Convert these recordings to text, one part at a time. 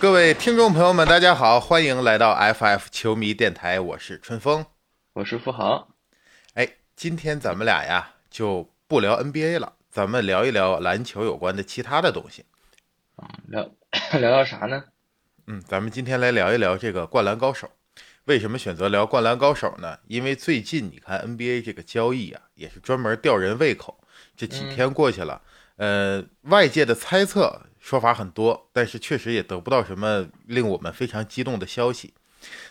各位听众朋友们，大家好，欢迎来到 FF 球迷电台，我是春风，我是付豪。哎，今天咱们俩呀就不聊 NBA 了，咱们聊一聊篮球有关的其他的东西。啊，聊 聊聊啥呢？嗯，咱们今天来聊一聊这个灌篮高手。为什么选择聊灌篮高手呢？因为最近你看 NBA 这个交易啊，也是专门吊人胃口。这几天过去了，呃，外界的猜测。说法很多，但是确实也得不到什么令我们非常激动的消息。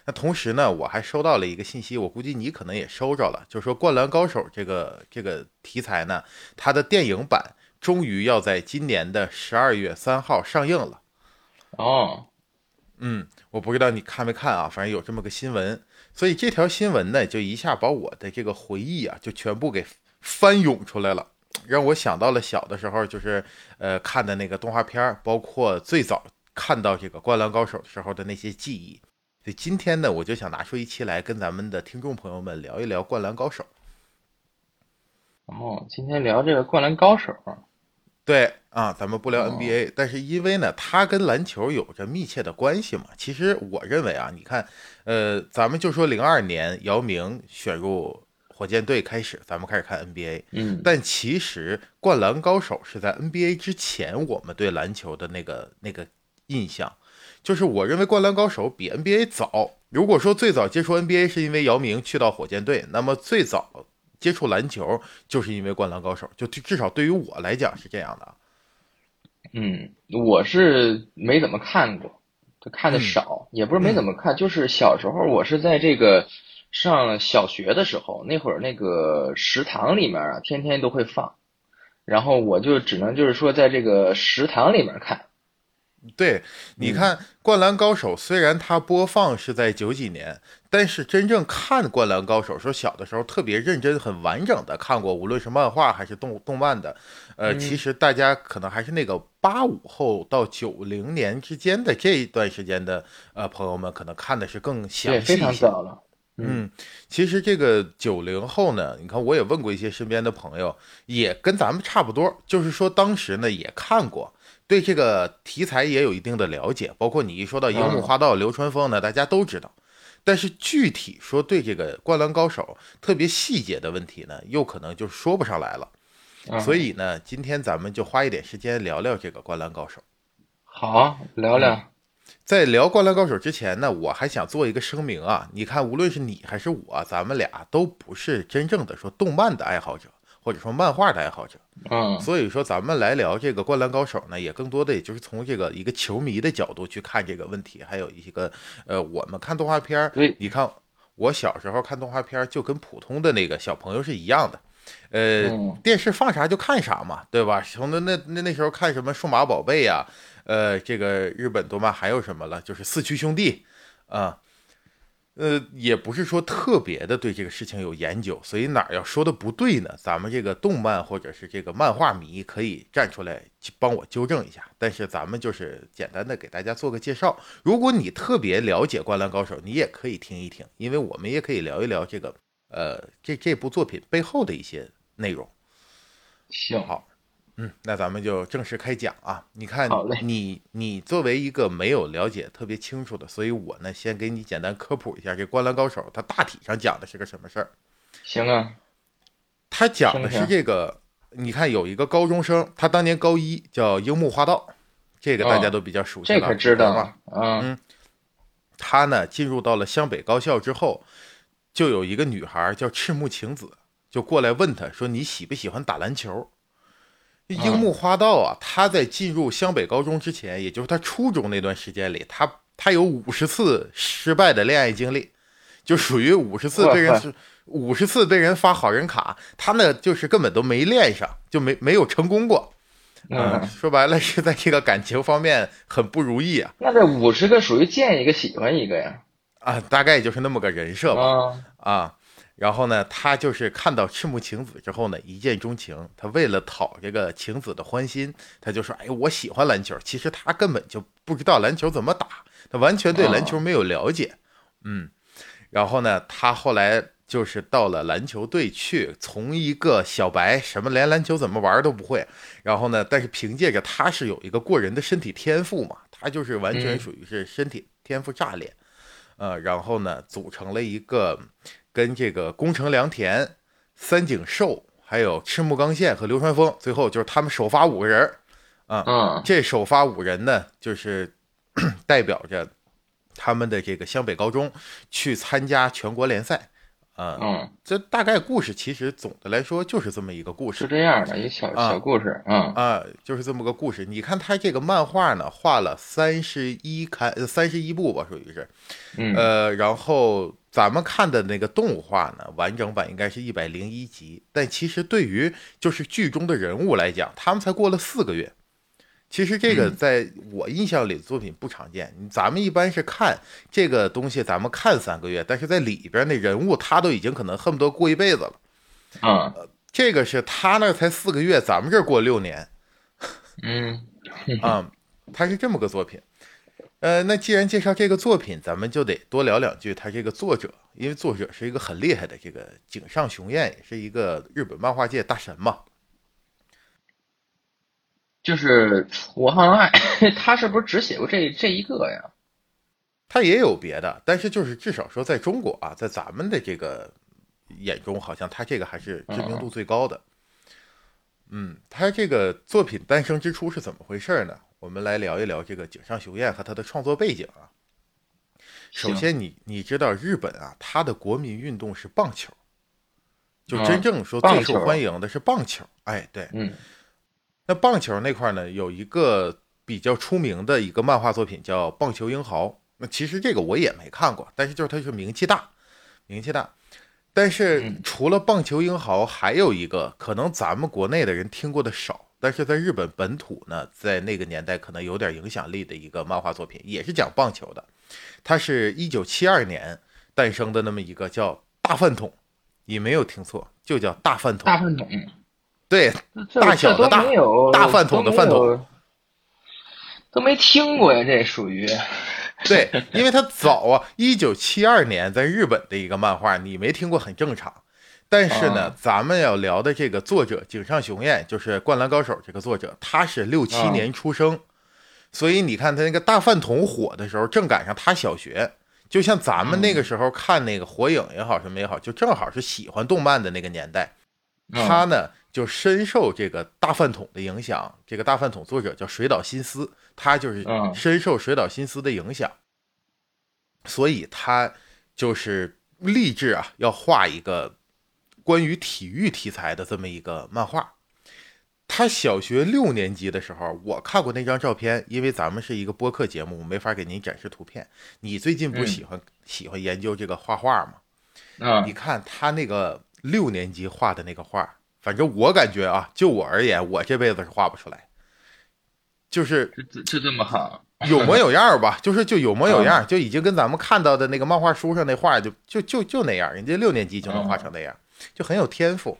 那同时呢，我还收到了一个信息，我估计你可能也收着了，就是说《灌篮高手》这个这个题材呢，它的电影版终于要在今年的十二月三号上映了。哦，嗯，我不知道你看没看啊，反正有这么个新闻，所以这条新闻呢，就一下把我的这个回忆啊，就全部给翻涌出来了。让我想到了小的时候，就是呃看的那个动画片包括最早看到这个《灌篮高手》的时候的那些记忆。所以今天呢，我就想拿出一期来跟咱们的听众朋友们聊一聊《灌篮高手》。哦，今天聊这个《灌篮高手》。对啊，咱们不聊 NBA，但是因为呢，它跟篮球有着密切的关系嘛。其实我认为啊，你看，呃，咱们就说零二年姚明选入。火箭队开始，咱们开始看 NBA。嗯，但其实《灌篮高手》是在 NBA 之前，我们对篮球的那个那个印象，就是我认为《灌篮高手》比 NBA 早。如果说最早接触 NBA 是因为姚明去到火箭队，那么最早接触篮球就是因为《灌篮高手》，就至少对于我来讲是这样的。嗯，我是没怎么看过，就看的少，也不是没怎么看，就是小时候我是在这个。上小学的时候，那会儿那个食堂里面啊，天天都会放，然后我就只能就是说在这个食堂里面看。对，你看《灌篮高手》，虽然它播放是在九几年，但是真正看《灌篮高手》，说小的时候特别认真、很完整的看过，无论是漫画还是动动漫的，呃，其实大家可能还是那个八五后到九零年之间的这一段时间的呃朋友们，可能看的是更详细非常早了。嗯，其实这个九零后呢，你看我也问过一些身边的朋友，也跟咱们差不多，就是说当时呢也看过，对这个题材也有一定的了解，包括你一说到樱木花道、流川枫呢，大家都知道，但是具体说对这个灌篮高手特别细节的问题呢，又可能就说不上来了，所以呢，今天咱们就花一点时间聊聊这个灌篮高手。好，聊聊。在聊《灌篮高手》之前呢，我还想做一个声明啊。你看，无论是你还是我，咱们俩都不是真正的说动漫的爱好者，或者说漫画的爱好者。嗯，所以说咱们来聊这个《灌篮高手》呢，也更多的也就是从这个一个球迷的角度去看这个问题，还有一个呃，我们看动画片儿。你看我小时候看动画片儿，就跟普通的那个小朋友是一样的，呃，电视放啥就看啥嘛，对吧？从那那那那时候看什么数码宝贝呀。呃，这个日本动漫还有什么了？就是四驱兄弟，啊，呃，也不是说特别的对这个事情有研究，所以哪儿要说的不对呢？咱们这个动漫或者是这个漫画迷可以站出来帮我纠正一下。但是咱们就是简单的给大家做个介绍。如果你特别了解《灌篮高手》，你也可以听一听，因为我们也可以聊一聊这个呃这这部作品背后的一些内容。行，好。嗯，那咱们就正式开讲啊！你看，你你作为一个没有了解特别清楚的，所以我呢先给你简单科普一下，这《灌篮高手》它大体上讲的是个什么事儿？行啊，他讲的是这个，你看有一个高中生，他当年高一，叫樱木花道，这个大家都比较熟悉了，这可知道吗？嗯，他呢进入到了湘北高校之后，就有一个女孩叫赤木晴子，就过来问他说：“你喜不喜欢打篮球？”樱木花道啊，他在进入湘北高中之前，也就是他初中那段时间里，他他有五十次失败的恋爱经历，就属于五十次被人五十次被人发好人卡，他呢就是根本都没恋上，就没没有成功过。嗯，说白了是在这个感情方面很不如意啊。那这五十个属于见一个喜欢一个呀？啊，大概就是那么个人设吧。啊。然后呢，他就是看到赤木晴子之后呢，一见钟情。他为了讨这个晴子的欢心，他就说：“哎，我喜欢篮球。”其实他根本就不知道篮球怎么打，他完全对篮球没有了解。嗯，然后呢，他后来就是到了篮球队去，从一个小白，什么连篮球怎么玩都不会，然后呢，但是凭借着他是有一个过人的身体天赋嘛，他就是完全属于是身体天赋炸裂，呃，然后呢，组成了一个跟这个宫城良田、三井寿，还有赤木刚宪和流川枫，最后就是他们首发五个人啊，这首发五人呢，就是 代表着他们的这个湘北高中去参加全国联赛。嗯，这大概故事其实总的来说就是这么一个故事，是这样的一个小小故事，嗯。啊，就是这么个故事。你看他这个漫画呢，画了三十一刊，三十一部吧，属于是，呃，然后咱们看的那个动画呢，完整版应该是一百零一集，但其实对于就是剧中的人物来讲，他们才过了四个月。其实这个在我印象里的作品不常见，咱们一般是看这个东西，咱们看三个月，但是在里边那人物他都已经可能恨不得过一辈子了。啊，这个是他那才四个月，咱们这过六年。嗯，啊，他是这么个作品。呃，那既然介绍这个作品，咱们就得多聊两句他这个作者，因为作者是一个很厉害的这个井上雄彦，也是一个日本漫画界大神嘛。就是我好像爱 他，是不是只写过这这一个呀？他也有别的，但是就是至少说在中国啊，在咱们的这个眼中，好像他这个还是知名度最高的。嗯，他这个作品诞生之初是怎么回事呢？我们来聊一聊这个井上雄彦和他的创作背景啊。首先，你你知道日本啊，他的国民运动是棒球，就真正说最受欢迎的是棒球。哎，对，嗯。那棒球那块呢，有一个比较出名的一个漫画作品叫《棒球英豪》。那其实这个我也没看过，但是就是它是名气大，名气大。但是除了《棒球英豪》，还有一个可能咱们国内的人听过的少，但是在日本本土呢，在那个年代可能有点影响力的一个漫画作品，也是讲棒球的。它是一九七二年诞生的那么一个叫《大饭桶》，你没有听错，就叫《大饭桶》。大饭桶。对，大小的大，大饭桶的饭桶，都没听过呀，这属于。对，因为它早啊，一九七二年在日本的一个漫画，你没听过很正常。但是呢，咱们要聊的这个作者井上雄彦，就是《灌篮高手》这个作者，他是六七年出生，所以你看他那个大饭桶火的时候，正赶上他小学，就像咱们那个时候看那个火影也好什么也好，就正好是喜欢动漫的那个年代。他呢。就深受这个大饭桶的影响，这个大饭桶作者叫水岛新司，他就是深受水岛新司的影响，所以他就是立志啊，要画一个关于体育题材的这么一个漫画。他小学六年级的时候，我看过那张照片，因为咱们是一个播客节目，没法给您展示图片。你最近不喜欢喜欢研究这个画画吗？啊，你看他那个六年级画的那个画。反正我感觉啊，就我而言，我这辈子是画不出来，就是就这么好，有模有样吧，就是就有模有样，就已经跟咱们看到的那个漫画书上那画就就就就那样，人家六年级就能画成那样，就很有天赋。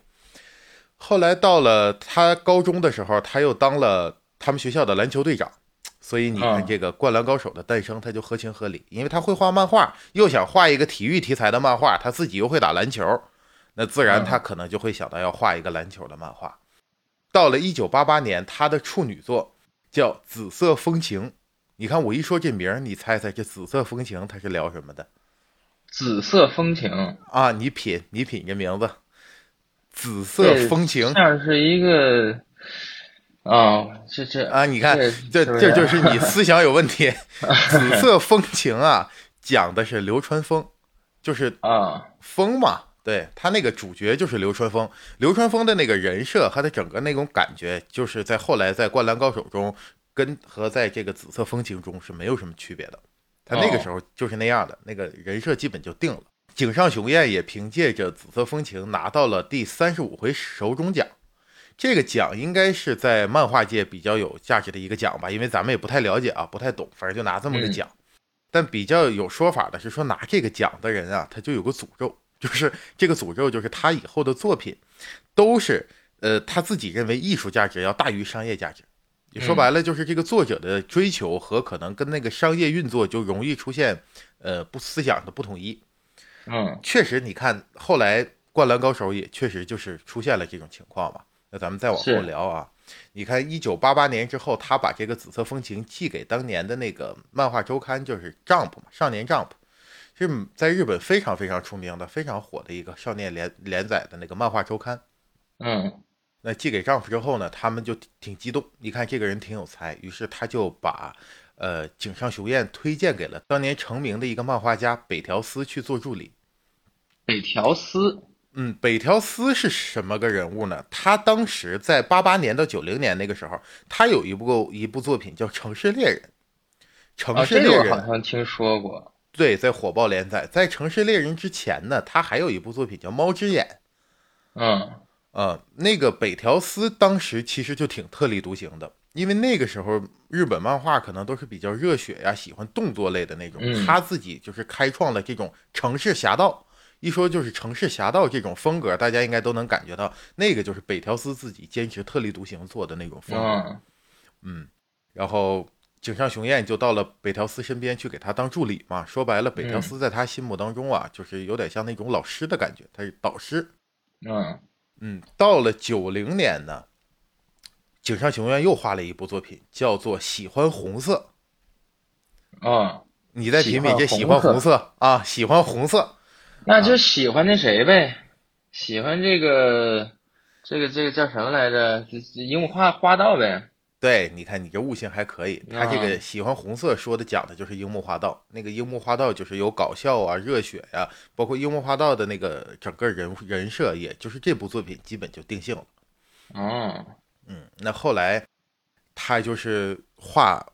后来到了他高中的时候，他又当了他们学校的篮球队长，所以你看这个《灌篮高手》的诞生，他就合情合理，因为他会画漫画，又想画一个体育题材的漫画，他自己又会打篮球。那自然，他可能就会想到要画一个篮球的漫画。到了一九八八年，他的处女作叫《紫色风情》。你看，我一说这名儿，你猜猜这《紫色风情》它是聊什么的？紫色风情啊，你品，你品这名字，《紫色风情》像是一个啊，这这啊，你看，这这就是你思想有问题。《紫色风情》啊，讲的是流川枫，就是啊，风嘛。对他那个主角就是流川枫，流川枫的那个人设和他整个那种感觉，就是在后来在《灌篮高手》中跟和在这个《紫色风情》中是没有什么区别的。他那个时候就是那样的，那个人设基本就定了。井上雄彦也凭借着《紫色风情》拿到了第三十五回手冢奖，这个奖应该是在漫画界比较有价值的一个奖吧，因为咱们也不太了解啊，不太懂，反正就拿这么个奖。但比较有说法的是说，拿这个奖的人啊，他就有个诅咒。就是这个诅咒，就是他以后的作品，都是呃他自己认为艺术价值要大于商业价值。你说白了，就是这个作者的追求和可能跟那个商业运作就容易出现呃不思想的不统一。嗯，确实，你看后来《灌篮高手》也确实就是出现了这种情况嘛。那咱们再往后聊啊，你看一九八八年之后，他把这个紫色风情寄给当年的那个漫画周刊，就是《Jump》嘛，《少年 Jump》，是在日本非常非常出名的、非常火的一个少年连连载的那个漫画周刊。嗯，那寄给丈夫之后呢，他们就挺激动，一看这个人挺有才，于是他就把呃井上雄彦推荐给了当年成名的一个漫画家北条司去做助理。北条司。嗯，北条司是什么个人物呢？他当时在八八年到九零年那个时候，他有一部一部作品叫《城市猎人》。城市猎人好像听说过。对，在火爆连载。在《城市猎人》之前呢，他还有一部作品叫《猫之眼》。嗯，呃，那个北条司当时其实就挺特立独行的，因为那个时候日本漫画可能都是比较热血呀，喜欢动作类的那种。他自己就是开创了这种城市侠盗。一说就是城市侠盗这种风格，大家应该都能感觉到，那个就是北条司自己坚持特立独行做的那种风格。嗯，然后井上雄彦就到了北条司身边去给他当助理嘛。说白了，北条司在他心目当中啊，就是有点像那种老师的感觉，他是导师。嗯嗯，到了九零年呢，井上雄彦又画了一部作品，叫做《喜欢红色》。啊，你在品品这喜欢红色啊？喜欢红色。那就喜欢那谁呗，喜欢这个，这个这个叫什么来着？樱木花花道呗。对，你看你这悟性还可以。他这个喜欢红色说的讲的就是樱木花道，那个樱木花道就是有搞笑啊、热血呀，包括樱木花道的那个整个人人设，也就是这部作品基本就定性了。哦，嗯，那后来他就是画。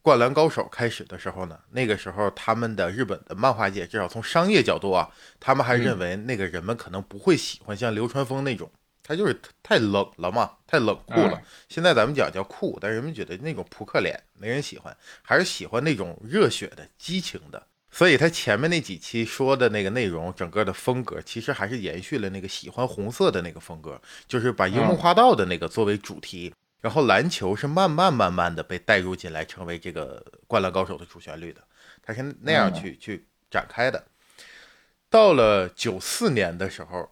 灌篮高手开始的时候呢，那个时候他们的日本的漫画界，至少从商业角度啊，他们还认为那个人们可能不会喜欢像流川枫那种，他就是太冷了嘛，太冷酷了。现在咱们讲叫酷，但人们觉得那种扑克脸没人喜欢，还是喜欢那种热血的、激情的。所以他前面那几期说的那个内容，整个的风格其实还是延续了那个喜欢红色的那个风格，就是把樱木花道的那个作为主题。然后篮球是慢慢慢慢的被带入进来，成为这个《灌篮高手》的主旋律的，他是那样去去展开的。到了九四年的时候，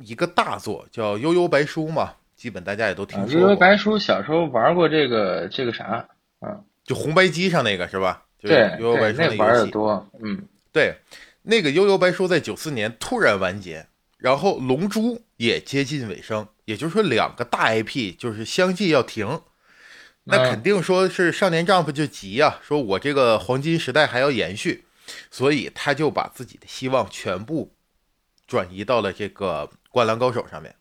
一个大作叫《悠悠白书》嘛，基本大家也都听说过。悠悠白书小时候玩过这个这个啥，嗯，就红白机上那个是吧？对，悠悠白书那玩的多。嗯，对，那个悠悠白书在九四年突然完结，然后龙珠也接近尾声。也就是说，两个大 IP 就是相继要停，那肯定说是少年丈夫就急呀，说我这个黄金时代还要延续，所以他就把自己的希望全部转移到了这个灌篮高手上面。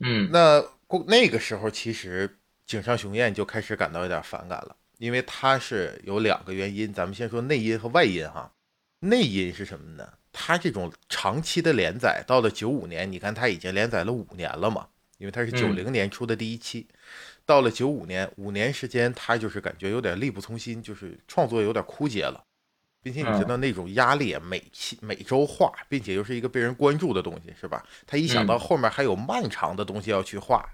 嗯，那那个时候其实井上雄彦就开始感到有点反感了，因为他是有两个原因，咱们先说内因和外因哈。内因是什么呢？他这种长期的连载，到了九五年，你看他已经连载了五年了嘛？因为他是九零年出的第一期，到了九五年，五年时间，他就是感觉有点力不从心，就是创作有点枯竭了，并且你知道那种压力，每期每周画，并且又是一个被人关注的东西，是吧？他一想到后面还有漫长的东西要去画，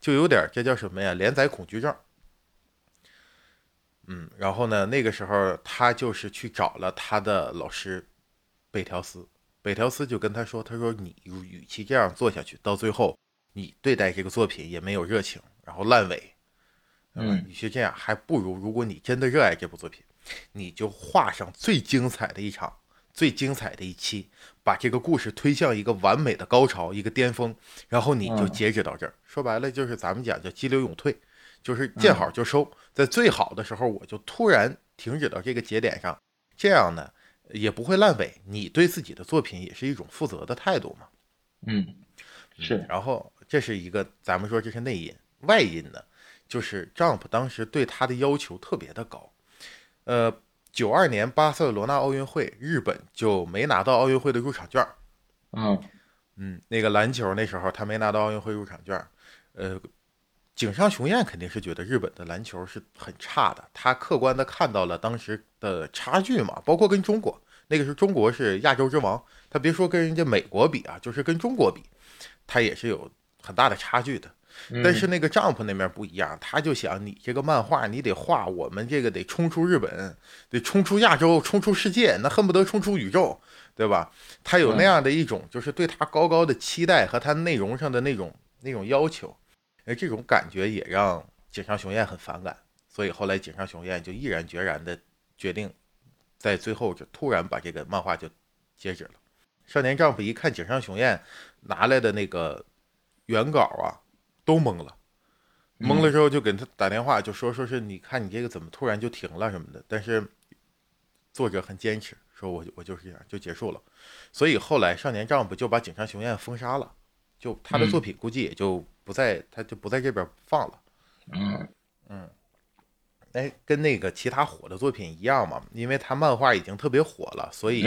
就有点这叫什么呀？连载恐惧症。嗯，然后呢，那个时候他就是去找了他的老师。北条司，北条司就跟他说：“他说你与其这样做下去，到最后你对待这个作品也没有热情，然后烂尾。嗯，与其这样，还不如如果你真的热爱这部作品，你就画上最精彩的一场，最精彩的一期，把这个故事推向一个完美的高潮，一个巅峰，然后你就截止到这儿。说白了就是咱们讲叫激流勇退，就是见好就收，在最好的时候我就突然停止到这个节点上，这样呢。”也不会烂尾，你对自己的作品也是一种负责的态度嘛？嗯，是。然后这是一个，咱们说这是内因，外因呢，就是 Jump 当时对他的要求特别的高。呃，九二年巴塞罗那奥运会，日本就没拿到奥运会的入场券。嗯嗯，那个篮球那时候他没拿到奥运会入场券。呃。井上雄彦肯定是觉得日本的篮球是很差的，他客观的看到了当时的差距嘛，包括跟中国，那个时候中国是亚洲之王，他别说跟人家美国比啊，就是跟中国比，他也是有很大的差距的。但是那个 Jump 那边不一样，他就想你这个漫画你得画，我们这个得冲出日本，得冲出亚洲，冲出世界，那恨不得冲出宇宙，对吧？他有那样的一种就是对他高高的期待和他内容上的那种那种要求，而这种感觉也让井上雄彦很反感，所以后来井上雄彦就毅然决然的决定，在最后就突然把这个漫画就截止了。少年 Jump 一看井上雄彦拿来的那个原稿啊。都懵了，懵了之后就给他打电话，就说说是你看你这个怎么突然就停了什么的。但是作者很坚持，说我我就是这样就结束了。所以后来少年丈夫就把井上雄彦封杀了，就他的作品估计也就不在他就不在这边放了。嗯嗯，哎，跟那个其他火的作品一样嘛，因为他漫画已经特别火了，所以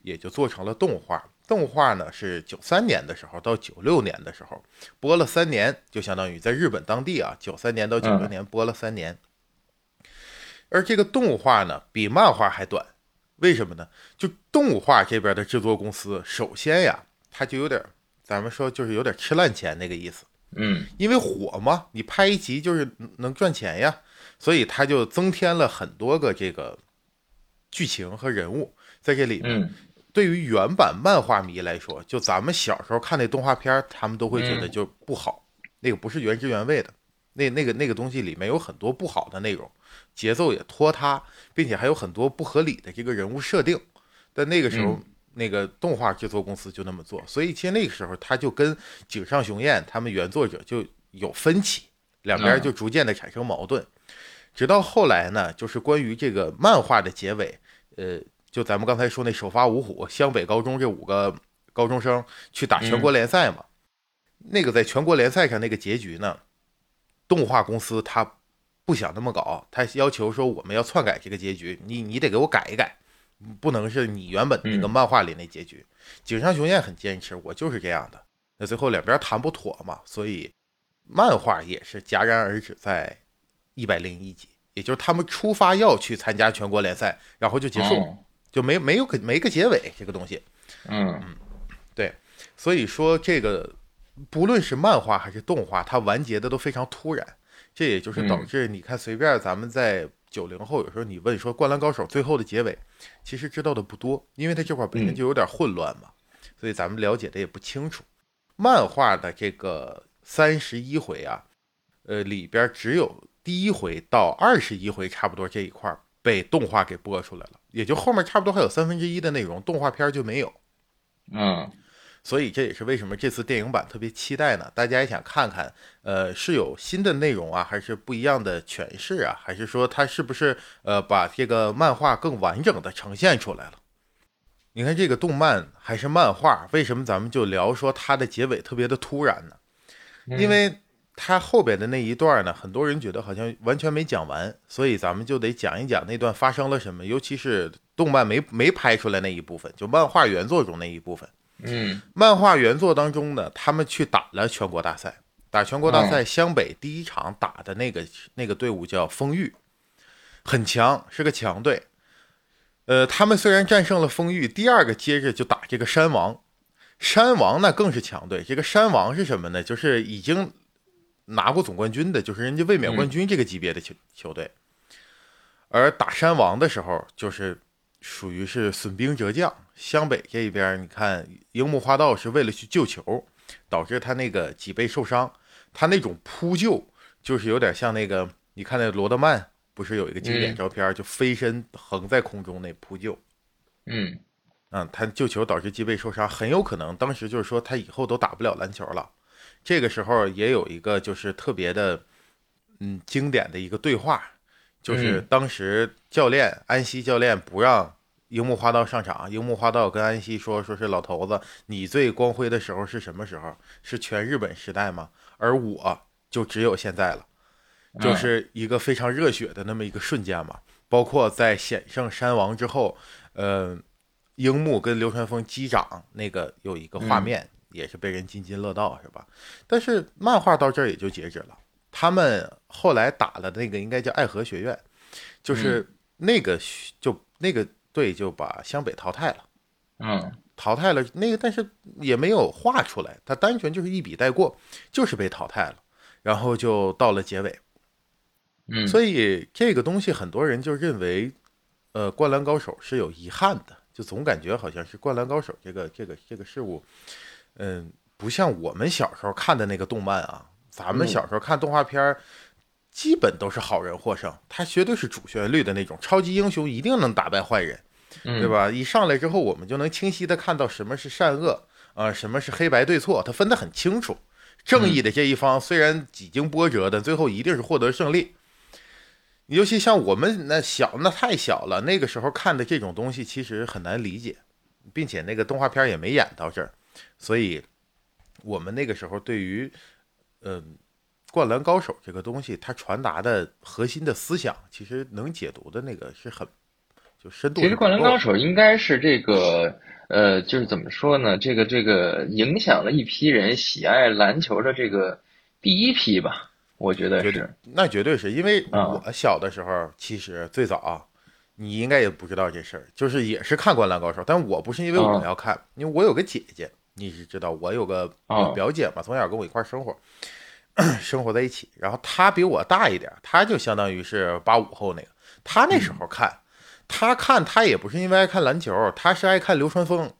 也就做成了动画。动画呢是九三年的时候到九六年的时候播了三年，就相当于在日本当地啊，九三年到九六年播了三年。而这个动画呢比漫画还短，为什么呢？就动画这边的制作公司，首先呀，它就有点，咱们说就是有点吃烂钱那个意思。嗯，因为火嘛，你拍一集就是能赚钱呀，所以它就增添了很多个这个剧情和人物在这里面。对于原版漫画迷来说，就咱们小时候看那动画片，他们都会觉得就不好，那个不是原汁原味的，那那个那个东西里面有很多不好的内容，节奏也拖沓，并且还有很多不合理的这个人物设定。但那个时候，那个动画制作公司就那么做，所以其实那个时候他就跟井上雄彦他们原作者就有分歧，两边就逐渐的产生矛盾，直到后来呢，就是关于这个漫画的结尾，呃。就咱们刚才说那首发五虎湘北高中这五个高中生去打全国联赛嘛，那个在全国联赛上那个结局呢，动画公司他不想那么搞，他要求说我们要篡改这个结局，你你得给我改一改，不能是你原本那个漫画里那结局。井上雄彦很坚持，我就是这样的。那最后两边谈不妥嘛，所以漫画也是戛然而止在一百零一集，也就是他们出发要去参加全国联赛，然后就结束。就没没有个没个结尾这个东西，嗯。嗯，对，所以说这个不论是漫画还是动画，它完结的都非常突然，这也就是导致你看随便咱们在九零后有时候你问说《灌篮高手》最后的结尾，其实知道的不多，因为它这块本身就有点混乱嘛，所以咱们了解的也不清楚。漫画的这个三十一回啊，呃里边只有第一回到二十一回差不多这一块被动画给播出来了。也就后面差不多还有三分之一的内容，动画片就没有。嗯，所以这也是为什么这次电影版特别期待呢？大家也想看看，呃，是有新的内容啊，还是不一样的诠释啊？还是说它是不是呃把这个漫画更完整的呈现出来了？你看这个动漫还是漫画，为什么咱们就聊说它的结尾特别的突然呢？因为。他后边的那一段呢，很多人觉得好像完全没讲完，所以咱们就得讲一讲那段发生了什么，尤其是动漫没没拍出来那一部分，就漫画原作中那一部分。嗯，漫画原作当中呢，他们去打了全国大赛，打全国大赛，湘北第一场打的那个那个队伍叫丰裕，很强，是个强队。呃，他们虽然战胜了丰裕，第二个接着就打这个山王，山王那更是强队。这个山王是什么呢？就是已经。拿过总冠军的，就是人家卫冕冠军这个级别的球球队，而打山王的时候，就是属于是损兵折将。湘北这边，你看樱木花道是为了去救球，导致他那个脊背受伤，他那种扑救就是有点像那个，你看那罗德曼不是有一个经典照片，就飞身横在空中那扑救，嗯，嗯，他救球导致脊背受伤，很有可能当时就是说他以后都打不了篮球了。这个时候也有一个就是特别的，嗯，经典的一个对话，就是当时教练安西教练不让樱木花道上场，樱木花道跟安西说：“说是老头子，你最光辉的时候是什么时候？是全日本时代吗？而我就只有现在了，就是一个非常热血的那么一个瞬间嘛。包括在险胜山王之后，呃，樱木跟流川枫击掌那个有一个画面。”也是被人津津乐道，是吧？但是漫画到这儿也就截止了。他们后来打了那个应该叫爱河学院，就是那个就那个队就把湘北淘汰了。嗯，淘汰了那个，但是也没有画出来，他单纯就是一笔带过，就是被淘汰了。然后就到了结尾。嗯，所以这个东西很多人就认为，呃，《灌篮高手》是有遗憾的，就总感觉好像是《灌篮高手》这个这个这个事物，嗯，不像我们小时候看的那个动漫啊，咱们小时候看动画片儿，基本都是好人获胜，它绝对是主旋律的那种，超级英雄一定能打败坏人，对吧？一上来之后，我们就能清晰的看到什么是善恶啊，什么是黑白对错，它分得很清楚。正义的这一方虽然几经波折，但最后一定是获得胜利。尤其像我们那小，那太小了。那个时候看的这种东西，其实很难理解，并且那个动画片也没演到这儿，所以，我们那个时候对于，嗯，《灌篮高手》这个东西，它传达的核心的思想，其实能解读的那个是很，就深度。其实《灌篮高手》应该是这个，呃，就是怎么说呢？这个这个影响了一批人喜爱篮球的这个第一批吧。我觉得是，那绝对是因为我小的时候，其实最早，你应该也不知道这事儿，就是也是看《灌篮高手》，但我不是因为我要看，因为我有个姐姐，你是知道，我有个表姐嘛，从小跟我一块生活，生活在一起，然后她比我大一点，她就相当于是八五后那个，她那时候看，她看她也不是因为爱看篮球，她是爱看流川枫。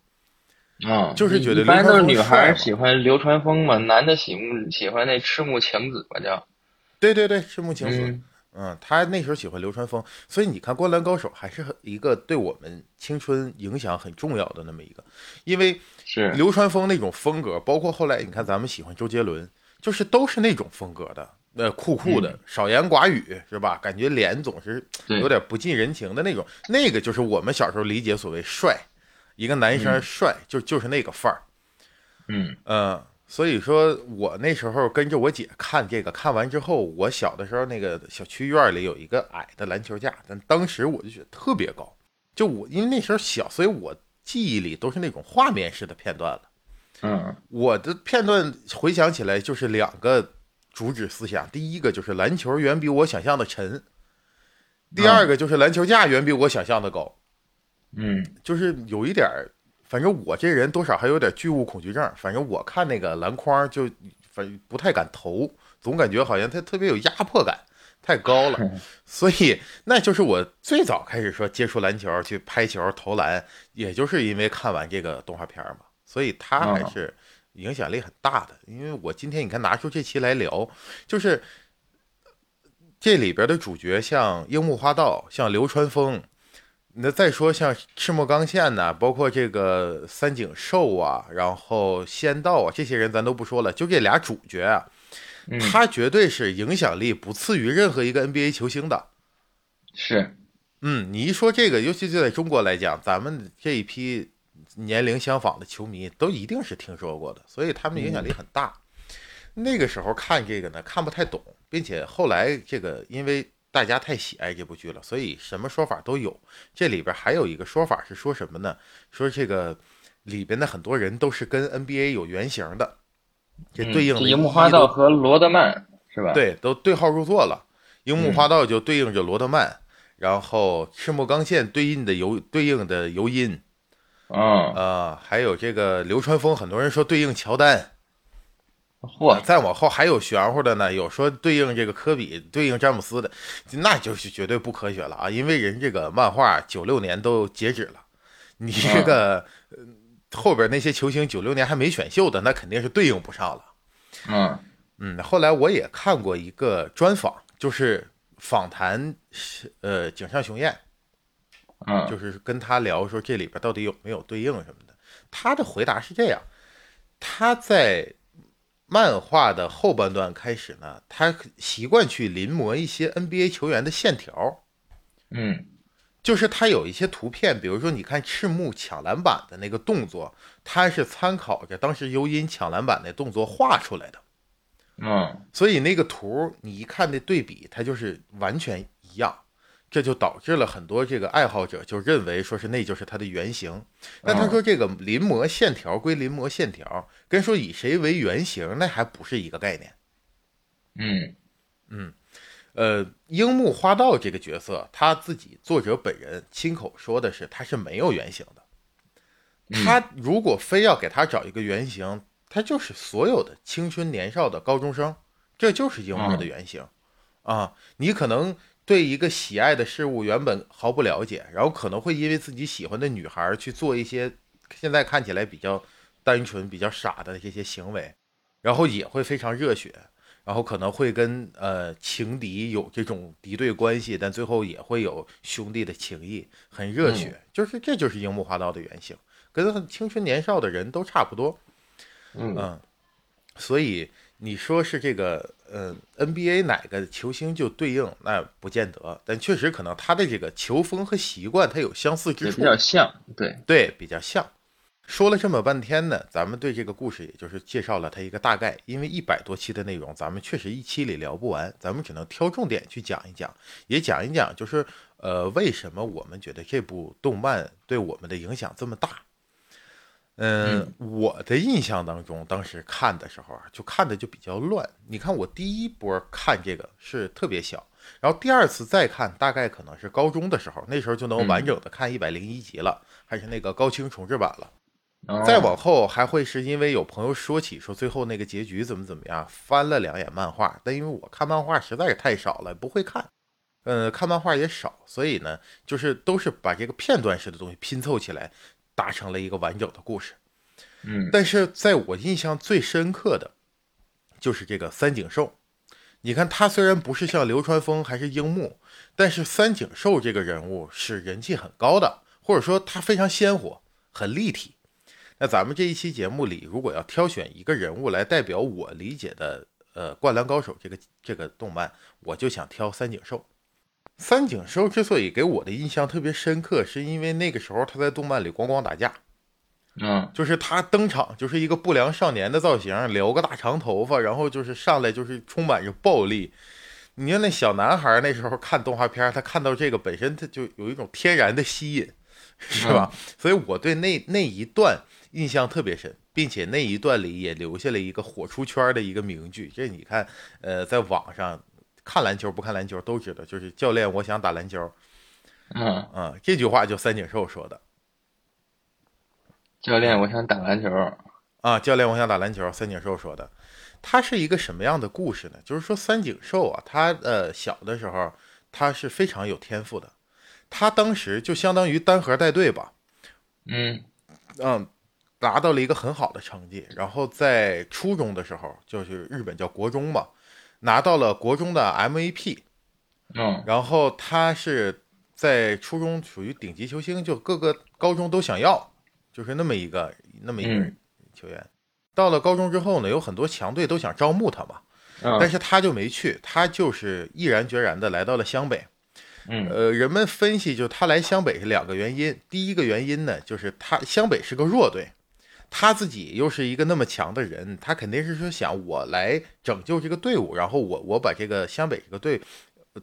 啊，就是觉得一般都是女孩喜欢流川枫嘛，男的喜喜欢那赤木晴子吧叫，对对对，赤木晴子，嗯，他那时候喜欢流川枫，所以你看《灌篮高手》还是一个对我们青春影响很重要的那么一个，因为是。流川枫那种风格，包括后来你看咱们喜欢周杰伦，就是都是那种风格的，呃，酷酷的，少言寡语是吧？感觉脸总是有点不近人情的那种，那个就是我们小时候理解所谓帅。一个男生帅，就就是那个范儿，嗯。嗯，所以说我那时候跟着我姐看这个，看完之后，我小的时候那个小区院里有一个矮的篮球架，但当时我就觉得特别高，就我因为那时候小，所以我记忆里都是那种画面式的片段了，嗯，我的片段回想起来就是两个主旨思想，第一个就是篮球远比我想象的沉，第二个就是篮球架远比我想象的高。嗯，就是有一点儿，反正我这人多少还有点巨物恐惧症。反正我看那个篮筐就，反正不太敢投，总感觉好像它特别有压迫感，太高了。所以那就是我最早开始说接触篮球、去拍球、投篮，也就是因为看完这个动画片嘛。所以它还是影响力很大的。因为我今天你看拿出这期来聊，就是这里边的主角像樱木花道，像流川枫。那再说像赤木刚宪呐，包括这个三井寿啊，然后仙道啊，这些人咱都不说了，就这俩主角啊，他绝对是影响力不次于任何一个 NBA 球星的。是，嗯，你一说这个，尤其就在中国来讲，咱们这一批年龄相仿的球迷都一定是听说过的，所以他们影响力很大。那个时候看这个呢，看不太懂，并且后来这个因为。大家太喜爱这部剧了，所以什么说法都有。这里边还有一个说法是说什么呢？说这个里边的很多人都是跟 NBA 有原型的，这对应樱木花道和罗德曼是吧？对，都对号入座了。樱木花道就对应着罗德曼，然后赤木刚宪对应的游对应的尤因，啊啊，还有这个流川枫，很多人说对应乔丹。嚯！再往后还有玄乎的呢，有说对应这个科比，对应詹姆斯的，那就是绝对不科学了啊！因为人这个漫画九六年都截止了，你这个后边那些球星九六年还没选秀的，那肯定是对应不上了。嗯嗯，后来我也看过一个专访，就是访谈呃井上雄彦，嗯，就是跟他聊说这里边到底有没有对应什么的，他的回答是这样，他在。漫画的后半段开始呢，他习惯去临摹一些 NBA 球员的线条，嗯，就是他有一些图片，比如说你看赤木抢篮板的那个动作，他是参考着当时尤因抢篮板那动作画出来的，嗯，所以那个图你一看那对比，它就是完全一样。这就导致了很多这个爱好者就认为说是那就是它的原型。但他说这个临摹线条归临摹线条，跟说以谁为原型那还不是一个概念。嗯嗯，呃，樱木花道这个角色，他自己作者本人亲口说的是他是没有原型的。他如果非要给他找一个原型，他就是所有的青春年少的高中生这就是樱木的原型啊。你可能对一个喜爱的事物原本毫不了解，然后可能会因为自己喜欢的女孩去做一些现在看起来比较单纯、比较傻的这些行为，然后也会非常热血。然后可能会跟呃情敌有这种敌对关系，但最后也会有兄弟的情谊，很热血。就是这就是樱木花道的原型，跟青春年少的人都差不多。嗯，所以你说是这个嗯 NBA 哪个球星就对应，那不见得，但确实可能他的这个球风和习惯他有相似之处，比较像，对对，比较像。说了这么半天呢，咱们对这个故事也就是介绍了它一个大概，因为一百多期的内容，咱们确实一期里聊不完，咱们只能挑重点去讲一讲，也讲一讲，就是呃，为什么我们觉得这部动漫对我们的影响这么大？嗯，我的印象当中，当时看的时候啊，就看的就比较乱。你看我第一波看这个是特别小，然后第二次再看，大概可能是高中的时候，那时候就能完整的看一百零一集了，还是那个高清重制版了。再往后还会是因为有朋友说起说最后那个结局怎么怎么样，翻了两眼漫画，但因为我看漫画实在是太少了，不会看，嗯，看漫画也少，所以呢，就是都是把这个片段式的东西拼凑起来，达成了一个完整的故事。嗯，但是在我印象最深刻的，就是这个三井寿。你看他虽然不是像流川枫还是樱木，但是三井寿这个人物是人气很高的，或者说他非常鲜活，很立体。那咱们这一期节目里，如果要挑选一个人物来代表我理解的呃《灌篮高手》这个这个动漫，我就想挑三井寿。三井寿之所以给我的印象特别深刻，是因为那个时候他在动漫里咣咣打架，嗯，就是他登场就是一个不良少年的造型，留个大长头发，然后就是上来就是充满着暴力。你看那小男孩那时候看动画片，他看到这个本身他就有一种天然的吸引，是吧？所以我对那那一段。印象特别深，并且那一段里也留下了一个火出圈的一个名句。这你看，呃，在网上看篮球不看篮球都知道，就是教练，我想打篮球。嗯嗯，这句话就三井寿说的。教练，我想打篮球。啊，教练，我想打篮球。三井寿说的，他是一个什么样的故事呢？就是说三井寿啊，他呃小的时候他是非常有天赋的，他当时就相当于单核带队吧。嗯嗯。达到了一个很好的成绩，然后在初中的时候，就是日本叫国中嘛，拿到了国中的 MVP。嗯，然后他是在初中属于顶级球星，就各个高中都想要，就是那么一个那么一个球员。到了高中之后呢，有很多强队都想招募他嘛，但是他就没去，他就是毅然决然的来到了湘北。嗯，呃，人们分析就他来湘北是两个原因，第一个原因呢，就是他湘北是个弱队。他自己又是一个那么强的人，他肯定是说想我来拯救这个队伍，然后我我把这个湘北这个队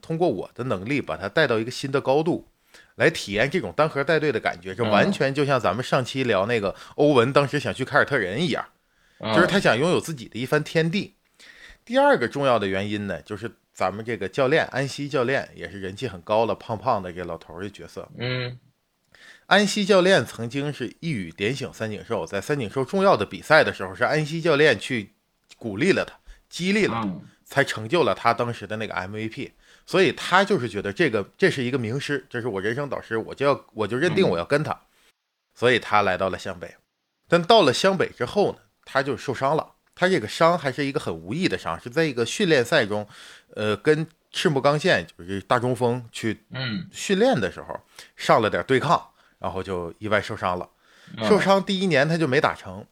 通过我的能力把他带到一个新的高度，来体验这种单核带队的感觉，这完全就像咱们上期聊那个欧文当时想去凯尔特人一样，就是他想拥有自己的一番天地。第二个重要的原因呢，就是咱们这个教练安西教练也是人气很高的胖胖的这老头的角色，嗯。安西教练曾经是一语点醒三井寿，在三井寿重要的比赛的时候，是安西教练去鼓励了他，激励了他，才成就了他当时的那个 MVP。所以他就是觉得这个这是一个名师，这是我人生导师，我就要我就认定我要跟他。所以他来到了湘北，但到了湘北之后呢，他就受伤了。他这个伤还是一个很无意的伤，是在一个训练赛中，呃，跟赤木刚宪就是大中锋去训练的时候上了点对抗。然后就意外受伤了，受伤第一年他就没打成，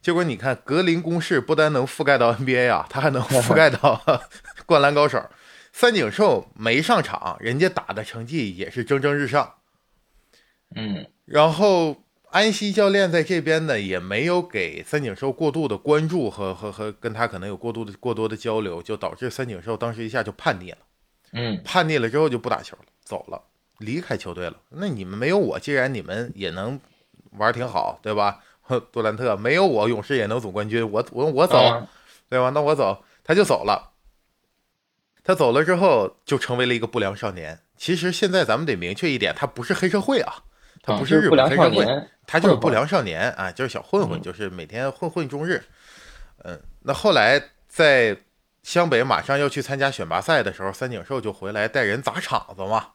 结果你看格林攻势不单能覆盖到 NBA 啊，他还能覆盖到 灌篮高手。三井寿没上场，人家打的成绩也是蒸蒸日上。嗯，然后安西教练在这边呢，也没有给三井寿过度的关注和和和跟他可能有过度的过多的交流，就导致三井寿当时一下就叛逆了。嗯，叛逆了之后就不打球了，走了。离开球队了，那你们没有我，既然你们也能玩挺好，对吧？杜兰特没有我，勇士也能总冠军。我我我走，对吧？那我走，他就走了。他走了之后，就成为了一个不良少年。其实现在咱们得明确一点，他不是黑社会啊，他不是日本黑社会，他就是不良少年啊，就是小混混，就是每天混混终日。嗯，那后来在湘北马上要去参加选拔赛的时候，三井寿就回来带人砸场子嘛。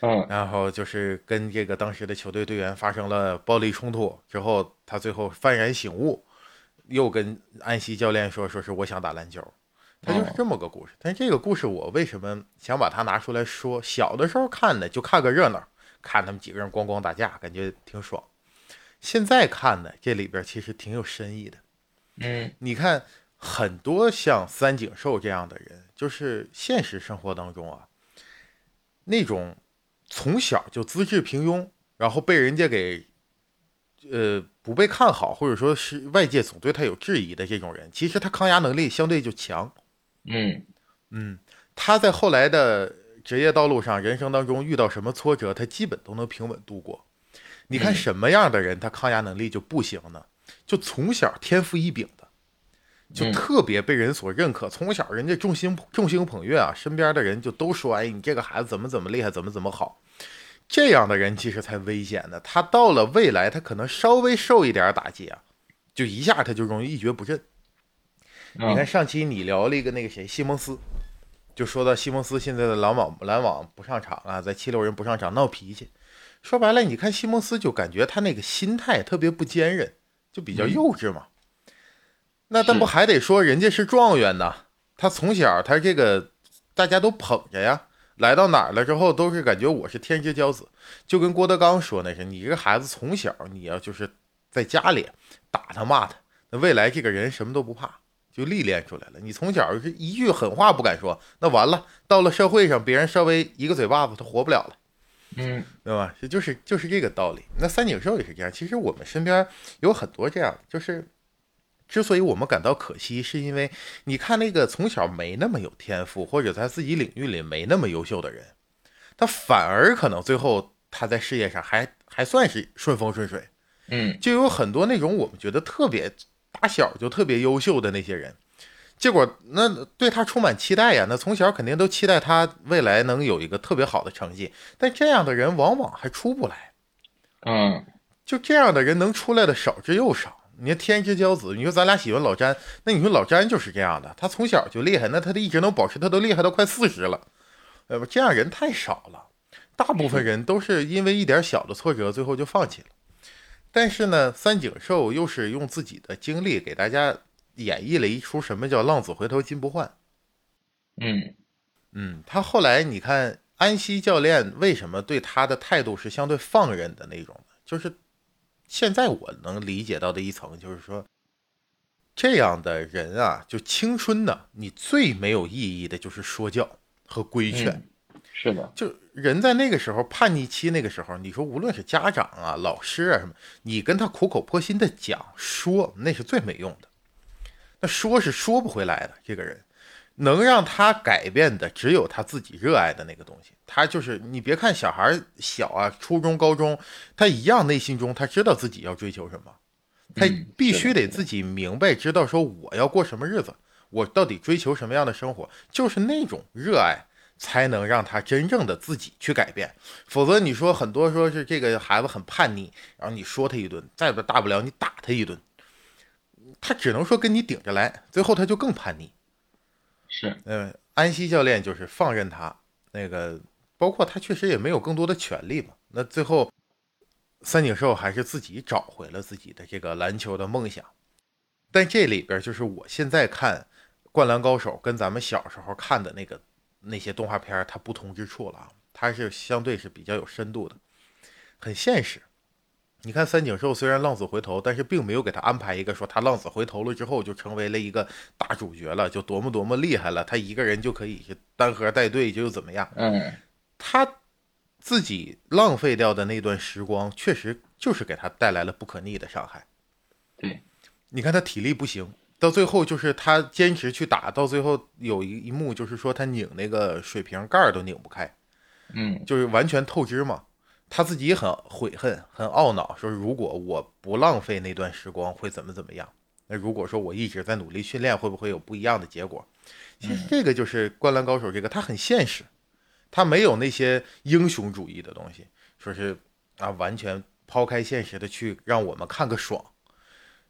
嗯，然后就是跟这个当时的球队队员发生了暴力冲突之后，他最后幡然醒悟，又跟安西教练说：“说是我想打篮球。”他就是这么个故事。但这个故事我为什么想把它拿出来说？小的时候看的就看个热闹，看他们几个人咣咣打架，感觉挺爽。现在看的这里边其实挺有深意的。嗯，你看很多像三井寿这样的人，就是现实生活当中啊，那种从小就资质平庸，然后被人家给呃不被看好，或者说是外界总对他有质疑的这种人，其实他抗压能力相对就强。嗯嗯，他在后来的职业道路上、人生当中遇到什么挫折，他基本都能平稳度过。你看什么样的人，他抗压能力就不行呢？就从小天赋异禀的，就特别被人所认可。从小人家众星众星捧月啊，身边的人就都说：“哎，你这个孩子怎么怎么厉害，怎么怎么好。”这样的人其实才危险呢。他到了未来，他可能稍微受一点打击啊，就一下他就容易一蹶不振。你看上期你聊了一个那个谁西蒙斯，就说到西蒙斯现在的篮网篮网不上场啊，在七六人不上场闹脾气。说白了，你看西蒙斯就感觉他那个心态特别不坚韧，就比较幼稚嘛。那但不还得说人家是状元呢？他从小他这个大家都捧着呀，来到哪儿了之后都是感觉我是天之骄子。就跟郭德纲说那是，你这个孩子从小你要就是在家里打他骂他，那未来这个人什么都不怕，就历练出来了。你从小是一句狠话不敢说，那完了，到了社会上，别人稍微一个嘴巴子，他活不了了。嗯，对吧？这就是就是这个道理。那三井寿也是这样。其实我们身边有很多这样，就是之所以我们感到可惜，是因为你看那个从小没那么有天赋，或者在自己领域里没那么优秀的人，他反而可能最后他在事业上还还算是顺风顺水。嗯，就有很多那种我们觉得特别打小就特别优秀的那些人。结果那对他充满期待呀，那从小肯定都期待他未来能有一个特别好的成绩，但这样的人往往还出不来。嗯，就这样的人能出来的少之又少。你说天之骄子，你说咱俩喜欢老詹，那你说老詹就是这样的，他从小就厉害，那他一直能保持，他都厉害到快四十了，呃不，这样人太少了。大部分人都是因为一点小的挫折，最后就放弃了。但是呢，三井寿又是用自己的经历给大家。演绎了一出什么叫浪子回头金不换。嗯嗯，他后来你看安西教练为什么对他的态度是相对放任的那种呢？就是现在我能理解到的一层，就是说这样的人啊，就青春呢，你最没有意义的就是说教和规劝。是的，就人在那个时候叛逆期，那个时候，你说无论是家长啊、老师啊什么，你跟他苦口婆心的讲说，那是最没用的。那说是说不回来的，这个人能让他改变的只有他自己热爱的那个东西。他就是你别看小孩小啊，初中、高中，他一样内心中他知道自己要追求什么，他必须得自己明白知道说我要过什么日子，我到底追求什么样的生活，就是那种热爱才能让他真正的自己去改变。否则你说很多说是这个孩子很叛逆，然后你说他一顿，再不大不了你打他一顿。他只能说跟你顶着来，最后他就更叛逆。是，嗯，安西教练就是放任他，那个包括他确实也没有更多的权利嘛。那最后，三井寿还是自己找回了自己的这个篮球的梦想。但这里边就是我现在看《灌篮高手》跟咱们小时候看的那个那些动画片它不同之处了啊，它是相对是比较有深度的，很现实。你看三井寿虽然浪子回头，但是并没有给他安排一个说他浪子回头了之后就成为了一个大主角了，就多么多么厉害了，他一个人就可以单核带队就怎么样？嗯，他自己浪费掉的那段时光，确实就是给他带来了不可逆的伤害。对，你看他体力不行，到最后就是他坚持去打，到最后有一一幕就是说他拧那个水瓶盖都拧不开，嗯，就是完全透支嘛。他自己很悔恨，很懊恼，说如果我不浪费那段时光，会怎么怎么样？那如果说我一直在努力训练，会不会有不一样的结果？其实这个就是《灌篮高手》，这个他很现实，他没有那些英雄主义的东西，说是啊，完全抛开现实的去让我们看个爽。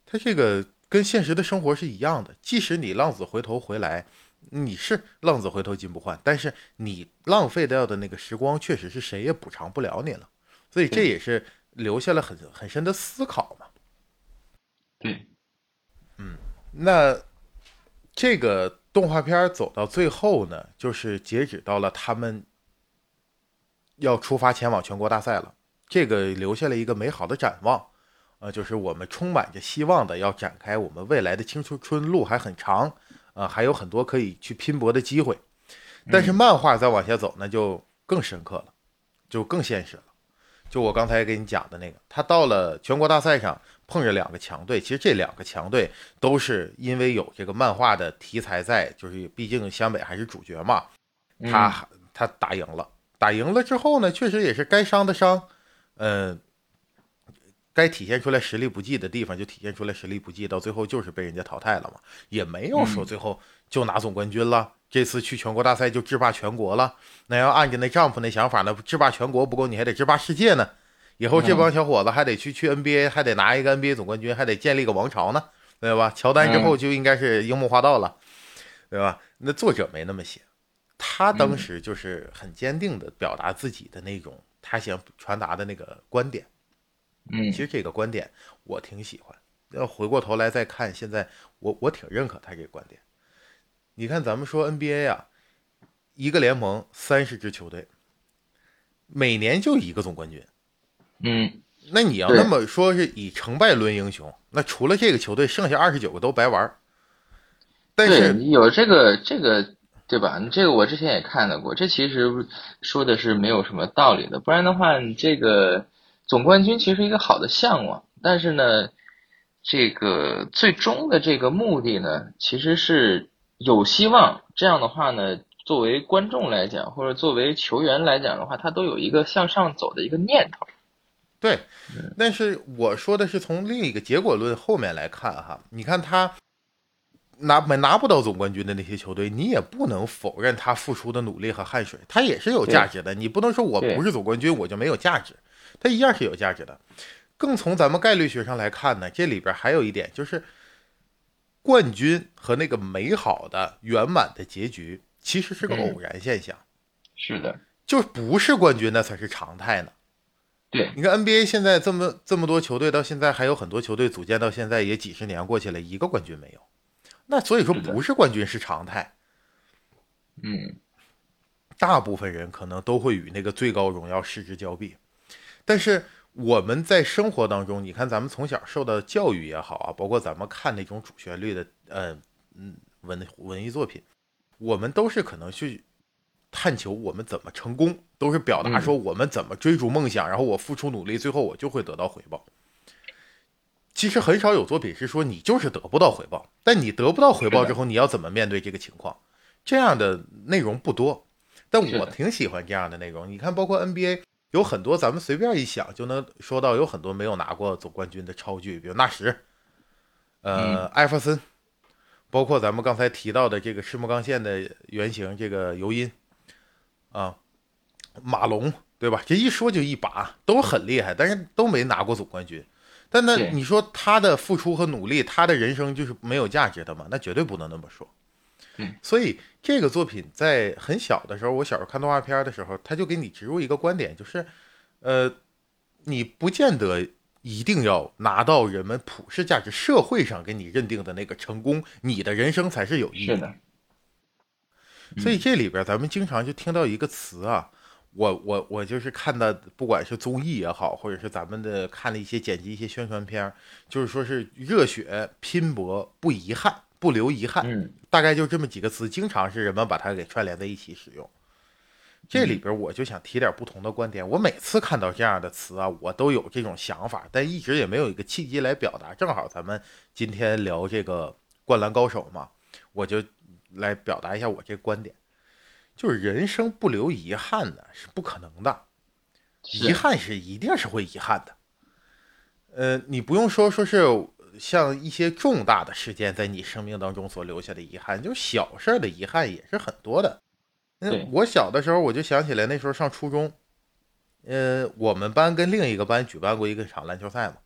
他这个跟现实的生活是一样的，即使你浪子回头回来，你是浪子回头金不换，但是你浪费掉的那个时光，确实是谁也补偿不了你了。所以这也是留下了很很深的思考嘛。对，嗯，那这个动画片走到最后呢，就是截止到了他们要出发前往全国大赛了。这个留下了一个美好的展望，呃，就是我们充满着希望的要展开我们未来的青春春路还很长，啊，还有很多可以去拼搏的机会。但是漫画再往下走，那就更深刻了，就更现实了。就我刚才给你讲的那个，他到了全国大赛上碰着两个强队，其实这两个强队都是因为有这个漫画的题材在，就是毕竟湘北还是主角嘛，他他打赢了，打赢了之后呢，确实也是该伤的伤。嗯，该体现出来实力不济的地方就体现出来实力不济，到最后就是被人家淘汰了嘛，也没有说最后就拿总冠军了。这次去全国大赛就制霸全国了。那要按着那丈夫那想法呢，制霸全国不够，你还得制霸世界呢。以后这帮小伙子还得去去 NBA，还得拿一个 NBA 总冠军，还得建立个王朝呢，对吧？乔丹之后就应该是樱木花道了，对吧？那作者没那么写，他当时就是很坚定的表达自己的那种。他想传达的那个观点，嗯，其实这个观点我挺喜欢。要回过头来再看，现在我我挺认可他这个观点。你看，咱们说 NBA 啊，一个联盟三十支球队，每年就一个总冠军，嗯，那你要那么说是以成败论英雄，那除了这个球队，剩下二十九个都白玩。但是有这个这个。对吧？你这个我之前也看到过，这其实说的是没有什么道理的。不然的话，你这个总冠军其实一个好的向往，但是呢，这个最终的这个目的呢，其实是有希望。这样的话呢，作为观众来讲，或者作为球员来讲的话，他都有一个向上走的一个念头。对，但是我说的是从另一个结果论后面来看哈，你看他。拿没拿不到总冠军的那些球队，你也不能否认他付出的努力和汗水，他也是有价值的。你不能说我不是总冠军我就没有价值，他一样是有价值的。更从咱们概率学上来看呢，这里边还有一点就是，冠军和那个美好的圆满的结局其实是个偶然现象。是的，就不是冠军那才是常态呢。对，你看 NBA 现在这么这么多球队，到现在还有很多球队组建到现在也几十年过去了，一个冠军没有。那所以说不是冠军是常态，嗯，大部分人可能都会与那个最高荣耀失之交臂，但是我们在生活当中，你看咱们从小受到的教育也好啊，包括咱们看那种主旋律的呃嗯文文艺作品，我们都是可能去探求我们怎么成功，都是表达说我们怎么追逐梦想，然后我付出努力，最后我就会得到回报。其实很少有作品是说你就是得不到回报，但你得不到回报之后，你要怎么面对这个情况？这样的内容不多，但我挺喜欢这样的内容。你看，包括 NBA 有很多，咱们随便一想就能说到有很多没有拿过总冠军的超巨，比如纳什，呃，艾弗森，包括咱们刚才提到的这个赤木刚宪的原型这个尤因，啊，马龙，对吧？这一说就一把，都很厉害，但是都没拿过总冠军。但那你说他的付出和努力，他的人生就是没有价值的吗？那绝对不能那么说。所以这个作品在很小的时候，我小时候看动画片的时候，他就给你植入一个观点，就是，呃，你不见得一定要拿到人们普世价值、社会上给你认定的那个成功，你的人生才是有意义的。所以这里边咱们经常就听到一个词啊。我我我就是看的，不管是综艺也好，或者是咱们的看了一些剪辑、一些宣传片就是说是热血拼搏不遗憾，不留遗憾，嗯，大概就这么几个词，经常是人们把它给串联在一起使用。这里边我就想提点不同的观点。我每次看到这样的词啊，我都有这种想法，但一直也没有一个契机来表达。正好咱们今天聊这个《灌篮高手》嘛，我就来表达一下我这个观点。就是人生不留遗憾的，是不可能的，遗憾是一定是会遗憾的。呃，你不用说说是像一些重大的事件在你生命当中所留下的遗憾，就小事儿的遗憾也是很多的。嗯，我小的时候我就想起来那时候上初中，呃，我们班跟另一个班举办过一个场篮球赛嘛，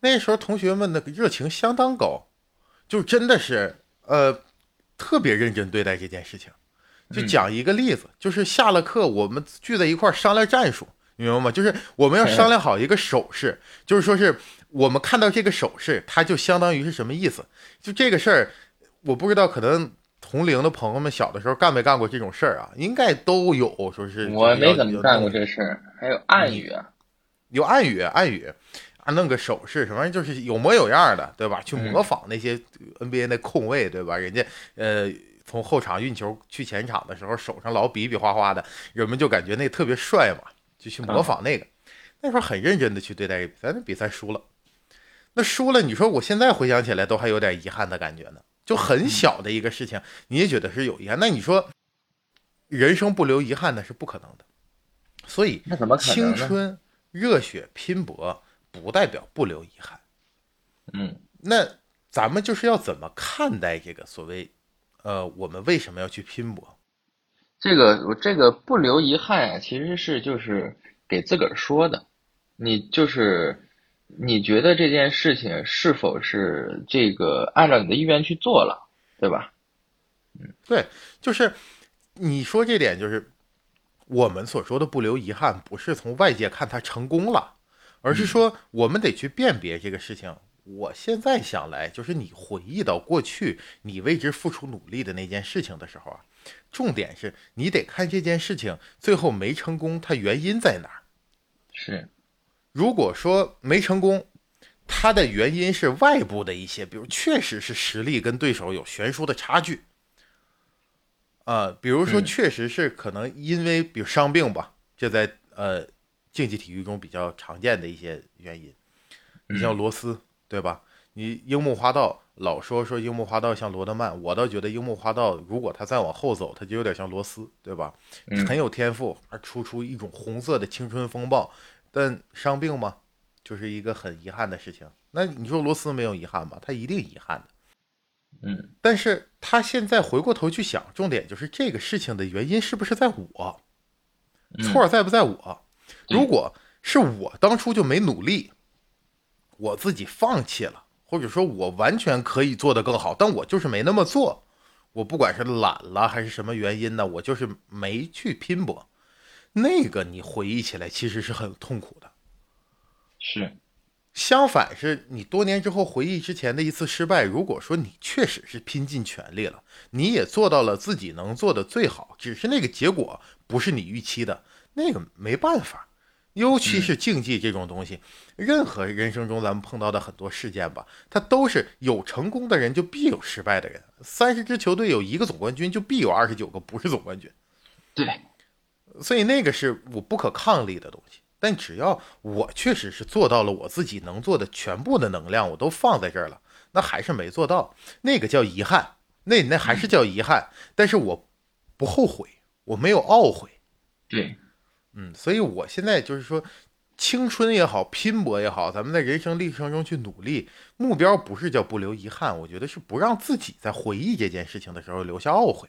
那时候同学们的热情相当高，就真的是呃。特别认真对待这件事情。就讲一个例子，就是下了课我们聚在一块儿商量战术，明白吗？就是我们要商量好一个手势，就是说是我们看到这个手势，它就相当于是什么意思？就这个事儿，我不知道，可能同龄的朋友们小的时候干没干过这种事儿啊？应该都有，说是我没怎么干过这事儿。还有暗语，有暗语，暗语。啊，弄个手势什么，就是有模有样的，对吧？去模仿那些 NBA 的控卫，对吧？人家呃，从后场运球去前场的时候，手上老比比划划的，人们就感觉那特别帅嘛，就去模仿那个。那时候很认真的去对待比赛，那比赛输了，那输了，你说我现在回想起来都还有点遗憾的感觉呢。就很小的一个事情，你也觉得是有遗憾。那你说，人生不留遗憾那是不可能的。所以，青春热血拼搏。不代表不留遗憾，嗯，那咱们就是要怎么看待这个所谓，呃，我们为什么要去拼搏？这个我这个不留遗憾啊，其实是就是给自个儿说的，你就是你觉得这件事情是否是这个按照你的意愿去做了，对吧？嗯，对，就是你说这点，就是我们所说的不留遗憾，不是从外界看他成功了。而是说，我们得去辨别这个事情。我现在想来，就是你回忆到过去你为之付出努力的那件事情的时候啊，重点是你得看这件事情最后没成功，它原因在哪儿。是，如果说没成功，它的原因是外部的一些，比如确实是实力跟对手有悬殊的差距，啊，比如说确实是可能因为比如伤病吧，这在呃。竞技体育中比较常见的一些原因，你像罗斯，对吧？你樱木花道老说说樱木花道像罗德曼，我倒觉得樱木花道如果他再往后走，他就有点像罗斯，对吧？很有天赋，而出出一种红色的青春风暴，但伤病嘛，就是一个很遗憾的事情。那你说罗斯没有遗憾吗？他一定遗憾的。嗯，但是他现在回过头去想，重点就是这个事情的原因是不是在我，错在不在我？如果是我当初就没努力，我自己放弃了，或者说我完全可以做得更好，但我就是没那么做。我不管是懒了还是什么原因呢，我就是没去拼搏。那个你回忆起来其实是很痛苦的。是，相反是你多年之后回忆之前的一次失败，如果说你确实是拼尽全力了，你也做到了自己能做的最好，只是那个结果不是你预期的，那个没办法。尤其是竞技这种东西，任何人生中咱们碰到的很多事件吧，它都是有成功的人就必有失败的人。三十支球队有一个总冠军，就必有二十九个不是总冠军。对，所以那个是我不可抗力的东西。但只要我确实是做到了我自己能做的全部的能量，我都放在这儿了，那还是没做到，那个叫遗憾，那那还是叫遗憾。但是我不后悔，我没有懊悔。对。嗯，所以我现在就是说，青春也好，拼搏也好，咱们在人生历程中去努力，目标不是叫不留遗憾，我觉得是不让自己在回忆这件事情的时候留下懊悔。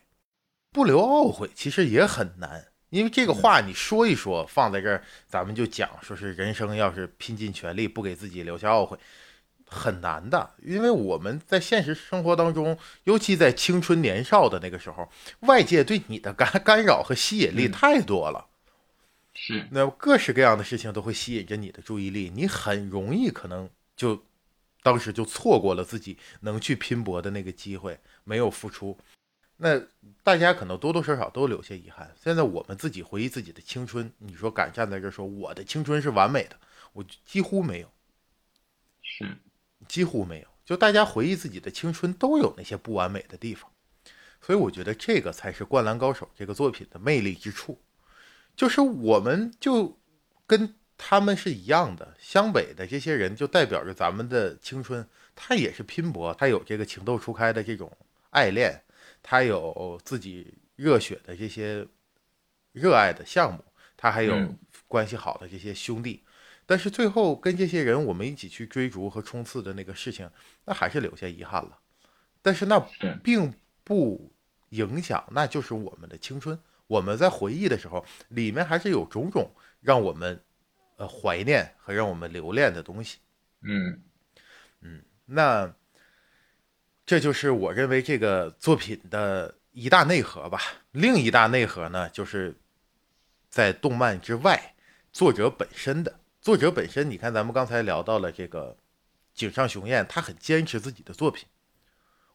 不留懊悔其实也很难，因为这个话你说一说，放在这儿，咱们就讲说是人生要是拼尽全力，不给自己留下懊悔，很难的。因为我们在现实生活当中，尤其在青春年少的那个时候，外界对你的干干扰和吸引力太多了。是，那各式各样的事情都会吸引着你的注意力，你很容易可能就当时就错过了自己能去拼搏的那个机会，没有付出。那大家可能多多少少都留下遗憾。现在我们自己回忆自己的青春，你说敢站在这说我的青春是完美的，我几乎没有，是几乎没有。就大家回忆自己的青春都有那些不完美的地方，所以我觉得这个才是《灌篮高手》这个作品的魅力之处。就是我们就跟他们是一样的，湘北的这些人就代表着咱们的青春，他也是拼搏，他有这个情窦初开的这种爱恋，他有自己热血的这些热爱的项目，他还有关系好的这些兄弟，但是最后跟这些人我们一起去追逐和冲刺的那个事情，那还是留下遗憾了，但是那并不影响，那就是我们的青春。我们在回忆的时候，里面还是有种种让我们呃怀念和让我们留恋的东西。嗯嗯，那这就是我认为这个作品的一大内核吧。另一大内核呢，就是在动漫之外，作者本身的作者本身。你看，咱们刚才聊到了这个井上雄彦，他很坚持自己的作品，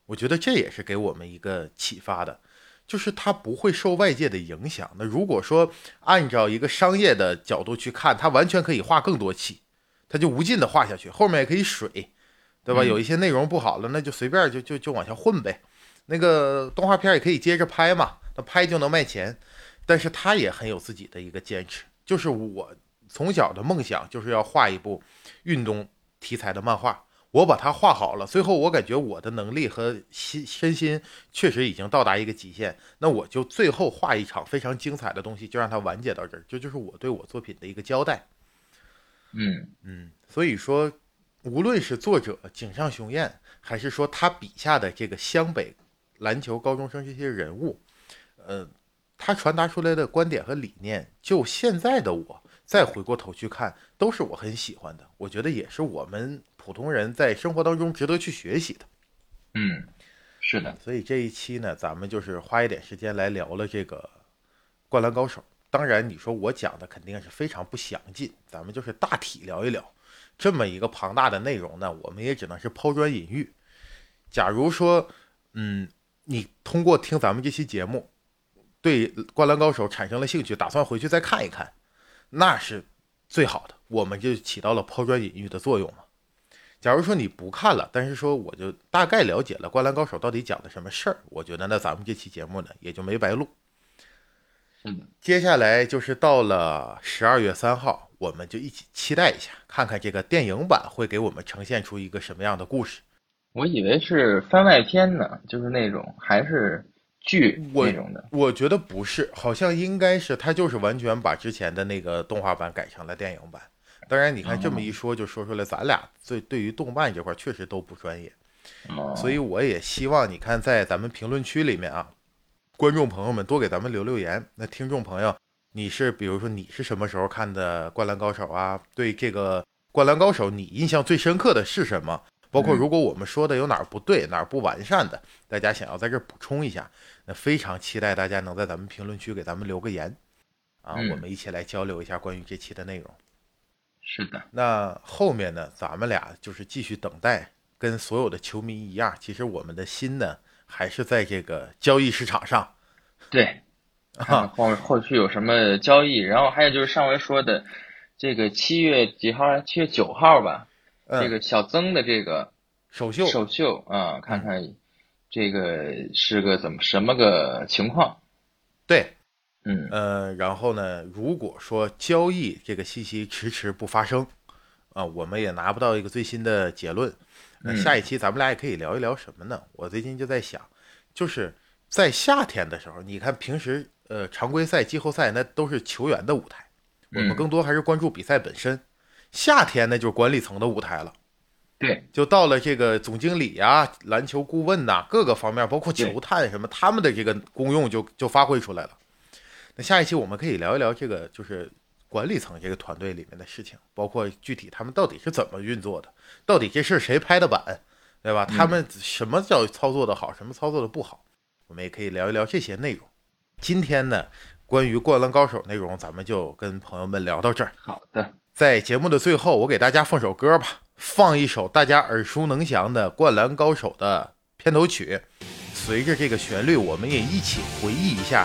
我觉得这也是给我们一个启发的，就是他不会受外界的影响。那如果说按照一个商业的角度去看，他完全可以画更多期，他就无尽的画下去，后面也可以水。对吧？有一些内容不好了，那就随便就就就往下混呗。那个动画片也可以接着拍嘛，那拍就能卖钱。但是他也很有自己的一个坚持，就是我从小的梦想就是要画一部运动题材的漫画。我把它画好了，最后我感觉我的能力和心身心确实已经到达一个极限，那我就最后画一场非常精彩的东西，就让它完结到这儿。这就是我对我作品的一个交代。嗯嗯，所以说。无论是作者井上雄彦，还是说他笔下的这个湘北篮球高中生这些人物，呃，他传达出来的观点和理念，就现在的我再回过头去看，都是我很喜欢的。我觉得也是我们普通人在生活当中值得去学习的。嗯，是的。所以这一期呢，咱们就是花一点时间来聊了这个《灌篮高手》。当然，你说我讲的肯定是非常不详尽，咱们就是大体聊一聊。这么一个庞大的内容呢，我们也只能是抛砖引玉。假如说，嗯，你通过听咱们这期节目，对《灌篮高手》产生了兴趣，打算回去再看一看，那是最好的，我们就起到了抛砖引玉的作用嘛。假如说你不看了，但是说我就大概了解了《灌篮高手》到底讲的什么事儿，我觉得那咱们这期节目呢也就没白录。接下来就是到了十二月三号。我们就一起期待一下，看看这个电影版会给我们呈现出一个什么样的故事。我以为是番外篇呢，就是那种还是剧那种的。我觉得不是，好像应该是他就是完全把之前的那个动画版改成了电影版。当然，你看这么一说，就说出来咱俩对对于动漫这块确实都不专业，所以我也希望你看在咱们评论区里面啊，观众朋友们多给咱们留留言。那听众朋友。你是比如说你是什么时候看的《灌篮高手》啊？对这个《灌篮高手》，你印象最深刻的是什么？包括如果我们说的有哪儿不对、哪儿不完善的，大家想要在这儿补充一下，那非常期待大家能在咱们评论区给咱们留个言啊，我们一起来交流一下关于这期的内容。是的，那后面呢，咱们俩就是继续等待，跟所有的球迷一样，其实我们的心呢还是在这个交易市场上。对。啊后后续有什么交易？然后还有就是上回说的，这个七月几号？七月九号吧。这个小曾的这个首秀，首秀啊，看看这个是个怎么什么个情况？对，嗯呃，然后呢，如果说交易这个信息迟迟不发生啊，我们也拿不到一个最新的结论。那下一期咱们俩也可以聊一聊什么呢？我最近就在想，就是在夏天的时候，你看平时。呃，常规赛、季后赛那都是球员的舞台，我们更多还是关注比赛本身。夏天那就是管理层的舞台了，对，就到了这个总经理呀、篮球顾问呐，各个方面，包括球探什么，他们的这个功用就就发挥出来了。那下一期我们可以聊一聊这个，就是管理层这个团队里面的事情，包括具体他们到底是怎么运作的，到底这事儿谁拍的板，对吧？他们什么叫操作的好，什么操作的不好，我们也可以聊一聊这些内容。今天呢，关于《灌篮高手》内容，咱们就跟朋友们聊到这儿。好的，在节目的最后，我给大家放首歌吧，放一首大家耳熟能详的《灌篮高手》的片头曲。随着这个旋律，我们也一起回忆一下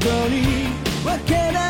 ことにわけなん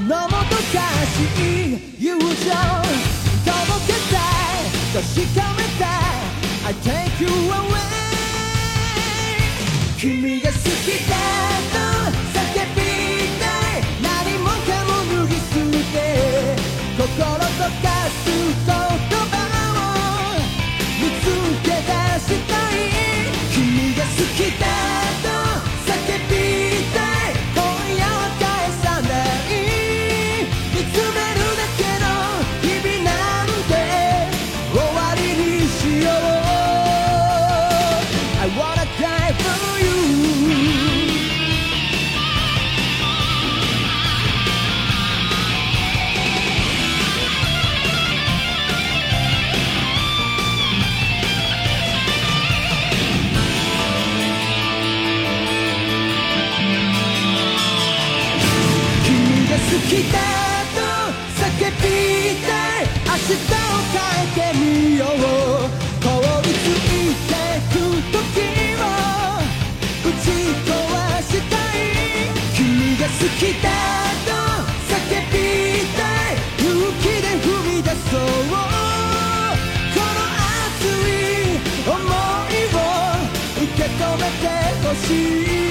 のもどかしい友情届けたい確かめたい I take you away 君が好きだと叫びたい。何もかも脱ぎ捨て心とか姿を変えてみよう凍りついてく時を打ち壊したい君が好きだと叫びたい勇気で踏み出そうこの熱い想いを受け止めてほしい